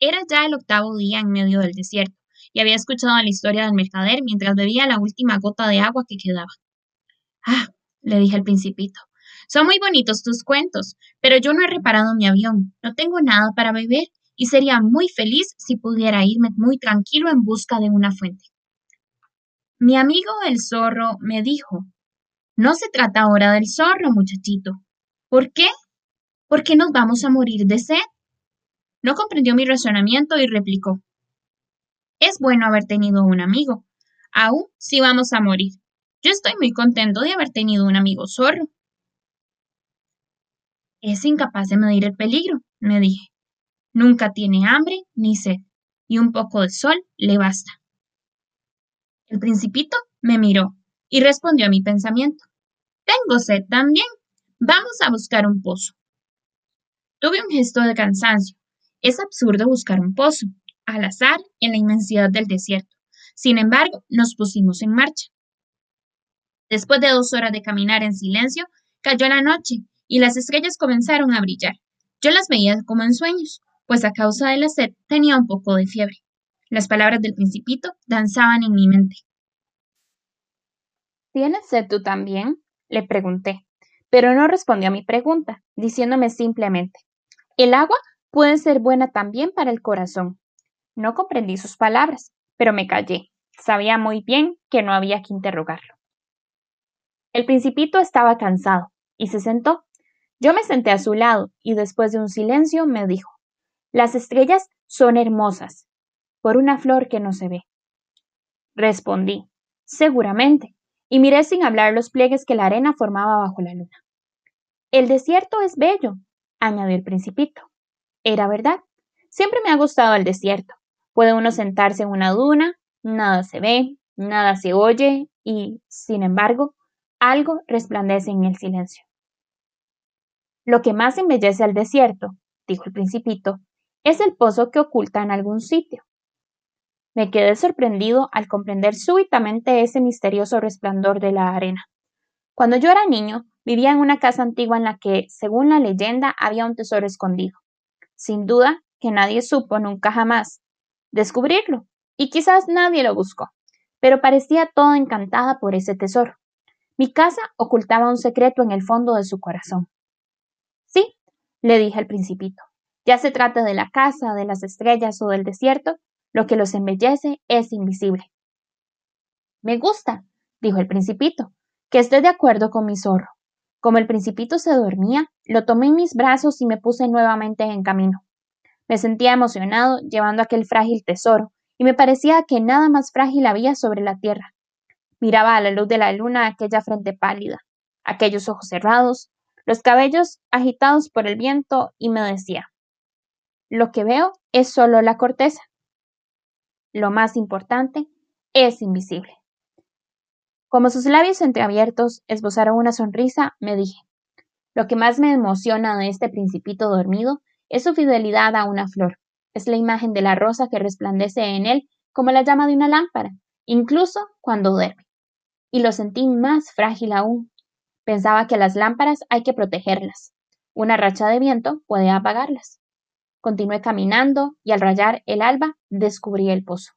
Era ya el octavo día en medio del desierto, y había escuchado la historia del mercader mientras bebía la última gota de agua que quedaba. Ah, le dije al principito, son muy bonitos tus cuentos, pero yo no he reparado mi avión, no tengo nada para beber, y sería muy feliz si pudiera irme muy tranquilo en busca de una fuente. Mi amigo el zorro me dijo, no se trata ahora del zorro, muchachito. ¿Por qué? Porque nos vamos a morir de sed. No comprendió mi razonamiento y replicó, es bueno haber tenido un amigo, aún si vamos a morir. Yo estoy muy contento de haber tenido un amigo zorro. Es incapaz de medir el peligro, me dije. Nunca tiene hambre ni sed, y un poco de sol le basta. El principito me miró y respondió a mi pensamiento. Tengo sed también. Vamos a buscar un pozo. Tuve un gesto de cansancio. Es absurdo buscar un pozo, al azar, en la inmensidad del desierto. Sin embargo, nos pusimos en marcha. Después de dos horas de caminar en silencio, cayó la noche y las estrellas comenzaron a brillar. Yo las veía como en sueños, pues a causa de la sed tenía un poco de fiebre. Las palabras del principito danzaban en mi mente. ¿Tienes sed tú también? le pregunté, pero no respondió a mi pregunta, diciéndome simplemente, el agua puede ser buena también para el corazón. No comprendí sus palabras, pero me callé. Sabía muy bien que no había que interrogarlo. El principito estaba cansado y se sentó. Yo me senté a su lado y después de un silencio me dijo, las estrellas son hermosas, por una flor que no se ve. Respondí, seguramente, y miré sin hablar los pliegues que la arena formaba bajo la luna. El desierto es bello, añadió el principito. Era verdad. Siempre me ha gustado el desierto. Puede uno sentarse en una duna, nada se ve, nada se oye y, sin embargo, algo resplandece en el silencio. Lo que más embellece al desierto, dijo el principito, es el pozo que oculta en algún sitio. Me quedé sorprendido al comprender súbitamente ese misterioso resplandor de la arena. Cuando yo era niño, vivía en una casa antigua en la que, según la leyenda, había un tesoro escondido. Sin duda que nadie supo nunca jamás descubrirlo, y quizás nadie lo buscó, pero parecía toda encantada por ese tesoro. Mi casa ocultaba un secreto en el fondo de su corazón. Sí, le dije al principito, ya se trata de la casa, de las estrellas o del desierto, lo que los embellece es invisible. Me gusta, dijo el principito, que esté de acuerdo con mi zorro. Como el principito se dormía, lo tomé en mis brazos y me puse nuevamente en camino. Me sentía emocionado llevando aquel frágil tesoro, y me parecía que nada más frágil había sobre la tierra. Miraba a la luz de la luna aquella frente pálida, aquellos ojos cerrados, los cabellos agitados por el viento, y me decía, lo que veo es solo la corteza. Lo más importante es invisible. Como sus labios entreabiertos esbozaron una sonrisa, me dije, lo que más me emociona de este principito dormido es su fidelidad a una flor. Es la imagen de la rosa que resplandece en él como la llama de una lámpara, incluso cuando duerme. Y lo sentí más frágil aún. Pensaba que las lámparas hay que protegerlas. Una racha de viento puede apagarlas. Continué caminando y al rayar el alba descubrí el pozo.